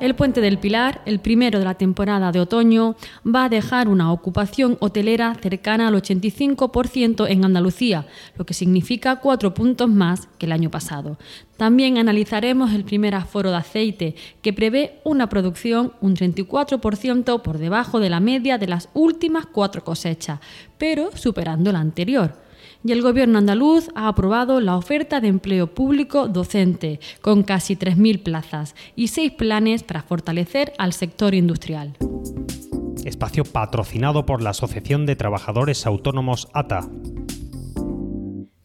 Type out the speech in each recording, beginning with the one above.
El puente del Pilar, el primero de la temporada de otoño, va a dejar una ocupación hotelera cercana al 85% en Andalucía, lo que significa cuatro puntos más que el año pasado. También analizaremos el primer aforo de aceite, que prevé una producción un 34% por debajo de la media de las últimas cuatro cosechas, pero superando la anterior y el Gobierno andaluz ha aprobado la oferta de empleo público docente, con casi 3.000 plazas y seis planes para fortalecer al sector industrial. Espacio patrocinado por la Asociación de Trabajadores Autónomos ATA.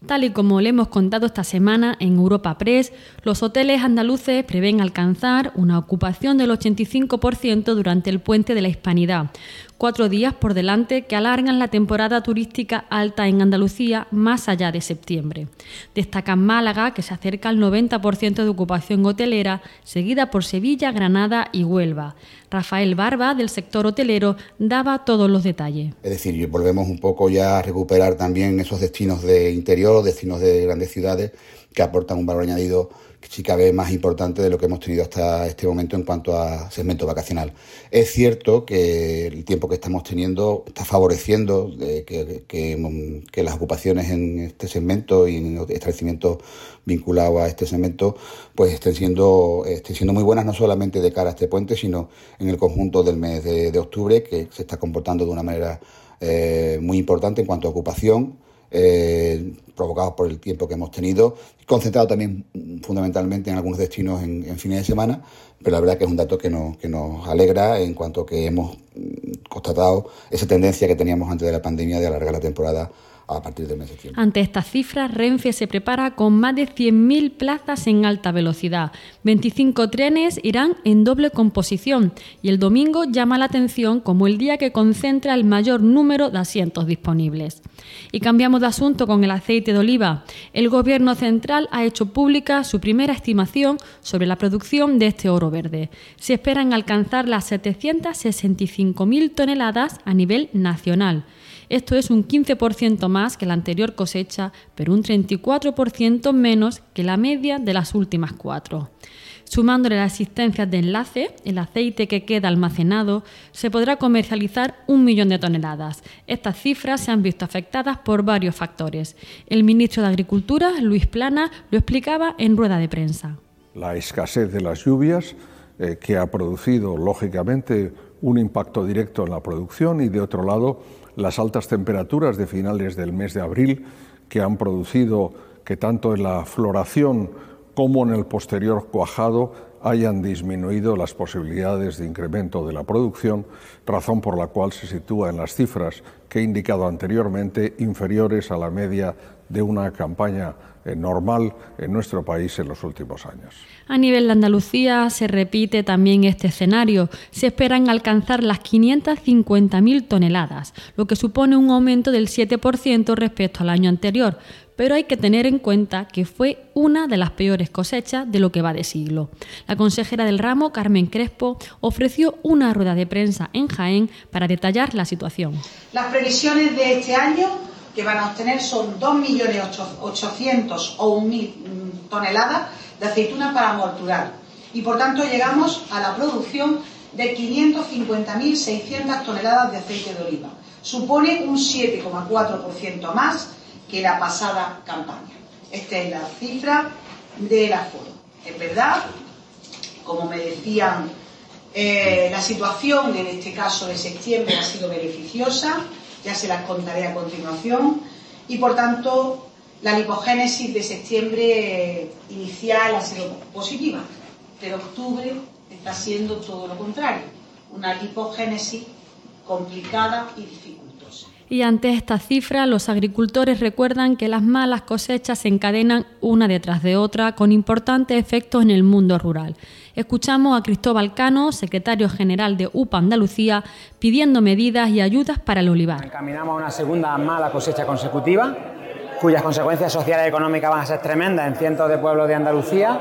Tal y como le hemos contado esta semana en Europa Press, los hoteles andaluces prevén alcanzar una ocupación del 85% durante el puente de la Hispanidad, cuatro días por delante que alargan la temporada turística alta en Andalucía más allá de septiembre. Destacan Málaga, que se acerca al 90% de ocupación hotelera, seguida por Sevilla, Granada y Huelva. Rafael Barba, del sector hotelero, daba todos los detalles. Es decir, volvemos un poco ya a recuperar también esos destinos de interior, destinos de grandes ciudades que aportan un valor añadido si cabe más importante de lo que hemos tenido hasta este momento en cuanto a segmento vacacional. Es cierto que el tiempo que estamos teniendo está favoreciendo que, las ocupaciones en este segmento y en establecimientos vinculados a este segmento pues estén siendo, estén siendo muy buenas no solamente de cara a este puente, sino en el conjunto del mes de, octubre, que se está comportando de una manera eh, muy importante en cuanto a ocupación eh, provocados por el tiempo que hemos tenido, concentrado también fundamentalmente en algunos destinos en, fines de semana, pero la verdad que es un dato que nos, que nos alegra en cuanto que hemos constatado esa tendencia que teníamos antes de la pandemia de alargar la temporada a partir del mes de septiembre. Ante estas cifras, Renfe se prepara con más de 100.000 plazas en alta velocidad. 25 trenes irán en doble composición y el domingo llama la atención como el día que concentra el mayor número de asientos disponibles. Y cambiamos de asunto con el aceite de oliva. El Gobierno central ha hecho pública su primera estimación sobre la producción de este oro verde. Se esperan alcanzar las 765.000 toneladas a nivel nacional. Esto es un 15% más que la anterior cosecha, pero un 34% menos que la media de las últimas cuatro. Sumándole las existencias de enlace, el aceite que queda almacenado, se podrá comercializar un millón de toneladas. Estas cifras se han visto afectadas por varios factores. El ministro de Agricultura, Luis Plana, lo explicaba en rueda de prensa. La escasez de las lluvias, eh, que ha producido, lógicamente, un impacto directo en la producción y, de otro lado, las altas temperaturas de finales del mes de abril que han producido que tanto en la floración como en el posterior cuajado hayan disminuido las posibilidades de incremento de la producción, razón por la cual se sitúa en las cifras que he indicado anteriormente inferiores a la media de una campaña eh, normal en nuestro país en los últimos años. A nivel de Andalucía se repite también este escenario. Se esperan alcanzar las 550.000 toneladas, lo que supone un aumento del 7% respecto al año anterior, pero hay que tener en cuenta que fue una de las peores cosechas de lo que va de siglo. La consejera del ramo, Carmen Crespo, ofreció una rueda de prensa en Jaén para detallar la situación. Las previsiones de este año que van a obtener son 2.800.000 o 1.000 mm, toneladas de aceituna para morturar. Y por tanto llegamos a la producción de 550.600 toneladas de aceite de oliva. Supone un 7,4% más que la pasada campaña. Esta es la cifra del aforo. Es verdad, como me decían, eh, la situación en este caso de septiembre ha sido beneficiosa ya se las contaré a continuación, y por tanto la lipogénesis de septiembre inicial ha sido positiva, pero octubre está siendo todo lo contrario, una lipogénesis complicada y dificultosa. Y ante esta cifra, los agricultores recuerdan que las malas cosechas se encadenan una detrás de otra con importantes efectos en el mundo rural. Escuchamos a Cristóbal Cano, secretario general de UPA Andalucía, pidiendo medidas y ayudas para el olivar. Encaminamos a una segunda mala cosecha consecutiva, cuyas consecuencias sociales y económicas van a ser tremendas en cientos de pueblos de Andalucía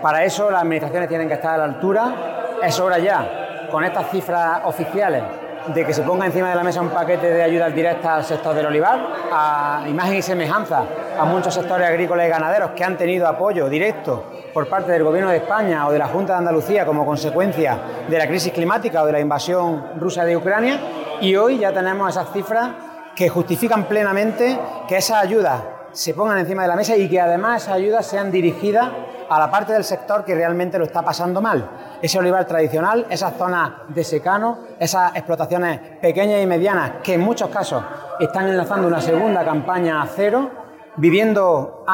Para eso las administraciones tienen que estar a la altura. Es hora ya, con estas cifras oficiales, de que se ponga encima de la mesa un paquete de ayudas directas al sector del olivar, a imagen y semejanza a muchos sectores agrícolas y ganaderos que han tenido apoyo directo por parte del Gobierno de España o de la Junta de Andalucía como consecuencia de la crisis climática o de la invasión rusa de Ucrania. Y hoy ya tenemos esas cifras que justifican plenamente que esas ayudas se pongan encima de la mesa y que además esas ayudas sean dirigidas a la parte del sector que realmente lo está pasando mal. Ese olivar tradicional, esas zonas de secano, esas explotaciones pequeñas y medianas que en muchos casos están enlazando una segunda campaña a cero, viviendo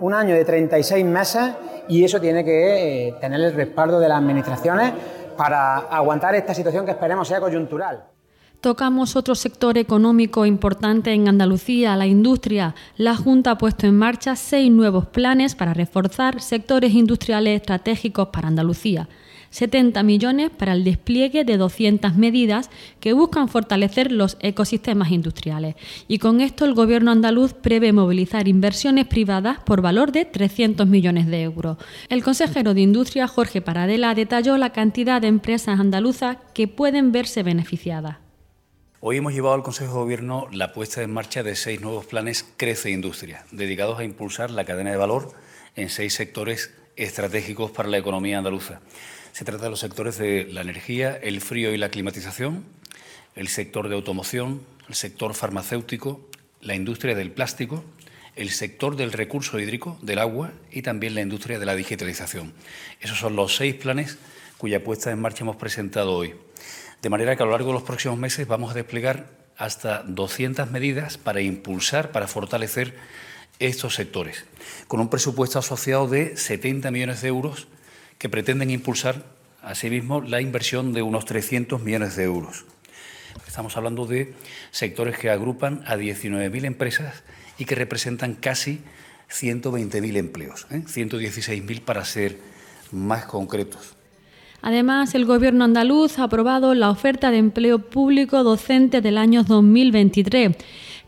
un año de 36 meses y eso tiene que eh, tener el respaldo de las administraciones para aguantar esta situación que esperemos sea coyuntural. Tocamos otro sector económico importante en Andalucía, la industria. La Junta ha puesto en marcha seis nuevos planes para reforzar sectores industriales estratégicos para Andalucía. 70 millones para el despliegue de 200 medidas que buscan fortalecer los ecosistemas industriales. Y con esto el Gobierno andaluz prevé movilizar inversiones privadas por valor de 300 millones de euros. El consejero de Industria, Jorge Paradela, detalló la cantidad de empresas andaluzas que pueden verse beneficiadas. Hoy hemos llevado al Consejo de Gobierno la puesta en marcha de seis nuevos planes Crece Industria, dedicados a impulsar la cadena de valor en seis sectores estratégicos para la economía andaluza. Se trata de los sectores de la energía, el frío y la climatización, el sector de automoción, el sector farmacéutico, la industria del plástico, el sector del recurso hídrico, del agua y también la industria de la digitalización. Esos son los seis planes cuya puesta en marcha hemos presentado hoy. De manera que a lo largo de los próximos meses vamos a desplegar hasta 200 medidas para impulsar, para fortalecer estos sectores, con un presupuesto asociado de 70 millones de euros que pretenden impulsar asimismo la inversión de unos 300 millones de euros. Estamos hablando de sectores que agrupan a 19.000 empresas y que representan casi 120.000 empleos, ¿eh? 116.000 para ser más concretos. Además, el Gobierno andaluz ha aprobado la oferta de empleo público docente del año 2023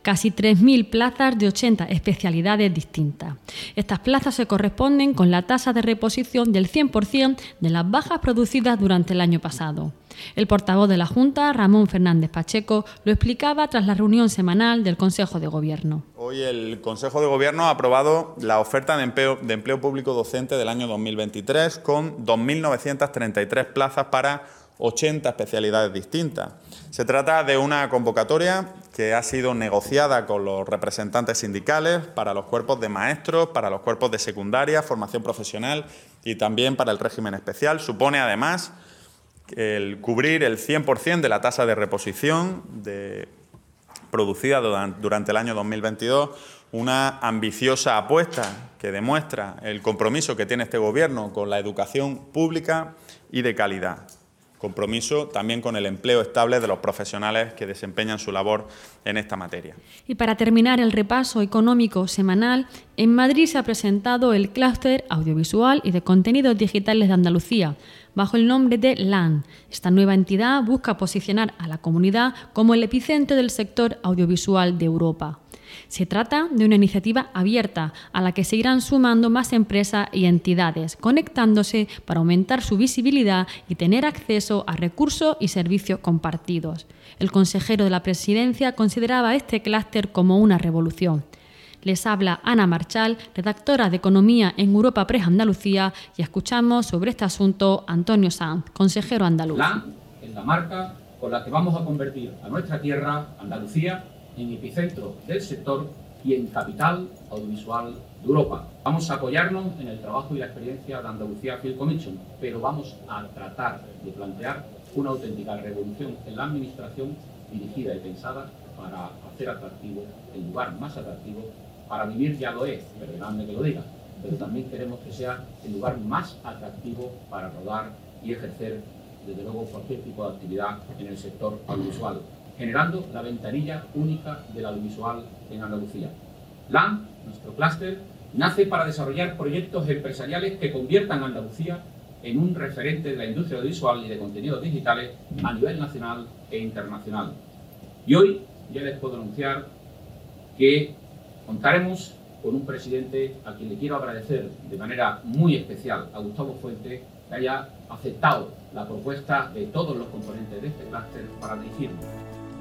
casi 3.000 plazas de 80 especialidades distintas. Estas plazas se corresponden con la tasa de reposición del 100% de las bajas producidas durante el año pasado. El portavoz de la Junta, Ramón Fernández Pacheco, lo explicaba tras la reunión semanal del Consejo de Gobierno. Hoy el Consejo de Gobierno ha aprobado la oferta de empleo, de empleo público docente del año 2023 con 2.933 plazas para 80 especialidades distintas. Se trata de una convocatoria que ha sido negociada con los representantes sindicales para los cuerpos de maestros, para los cuerpos de secundaria, formación profesional y también para el régimen especial. Supone además el cubrir el 100% de la tasa de reposición producida durante el año 2022, una ambiciosa apuesta que demuestra el compromiso que tiene este Gobierno con la educación pública y de calidad compromiso también con el empleo estable de los profesionales que desempeñan su labor en esta materia. Y para terminar el repaso económico semanal, en Madrid se ha presentado el clúster audiovisual y de contenidos digitales de Andalucía, bajo el nombre de LAN. Esta nueva entidad busca posicionar a la comunidad como el epicentro del sector audiovisual de Europa. Se trata de una iniciativa abierta a la que se irán sumando más empresas y entidades, conectándose para aumentar su visibilidad y tener acceso a recursos y servicios compartidos. El consejero de la presidencia consideraba este clúster como una revolución. Les habla Ana Marchal, redactora de Economía en Europa Press Andalucía, y escuchamos sobre este asunto Antonio Sanz, consejero andaluz. La es la marca con la que vamos a convertir a nuestra tierra, Andalucía, en epicentro del sector y en capital audiovisual de Europa. Vamos a apoyarnos en el trabajo y la experiencia de Andalucía Film Commission, pero vamos a tratar de plantear una auténtica revolución en la administración dirigida y pensada para hacer atractivo el lugar más atractivo para vivir ya lo es, perdonadme que lo diga, pero también queremos que sea el lugar más atractivo para rodar y ejercer, desde luego, cualquier tipo de actividad en el sector audiovisual generando la ventanilla única del audiovisual en Andalucía. LAN, nuestro clúster, nace para desarrollar proyectos empresariales que conviertan a Andalucía en un referente de la industria audiovisual y de contenidos digitales a nivel nacional e internacional. Y hoy ya les puedo anunciar que contaremos con un presidente a quien le quiero agradecer de manera muy especial, a Gustavo Fuente, que haya aceptado la propuesta de todos los componentes de este clúster para dirigirlo.